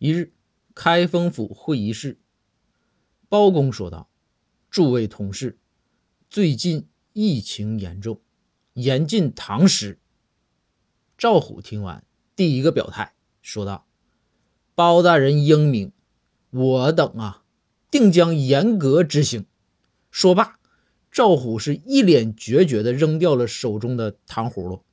一日，开封府会议室，包公说道：“诸位同事，最近疫情严重，严禁堂食。”赵虎听完，第一个表态，说道：“包大人英明，我等啊，定将严格执行。”说罢，赵虎是一脸决绝地扔掉了手中的糖葫芦。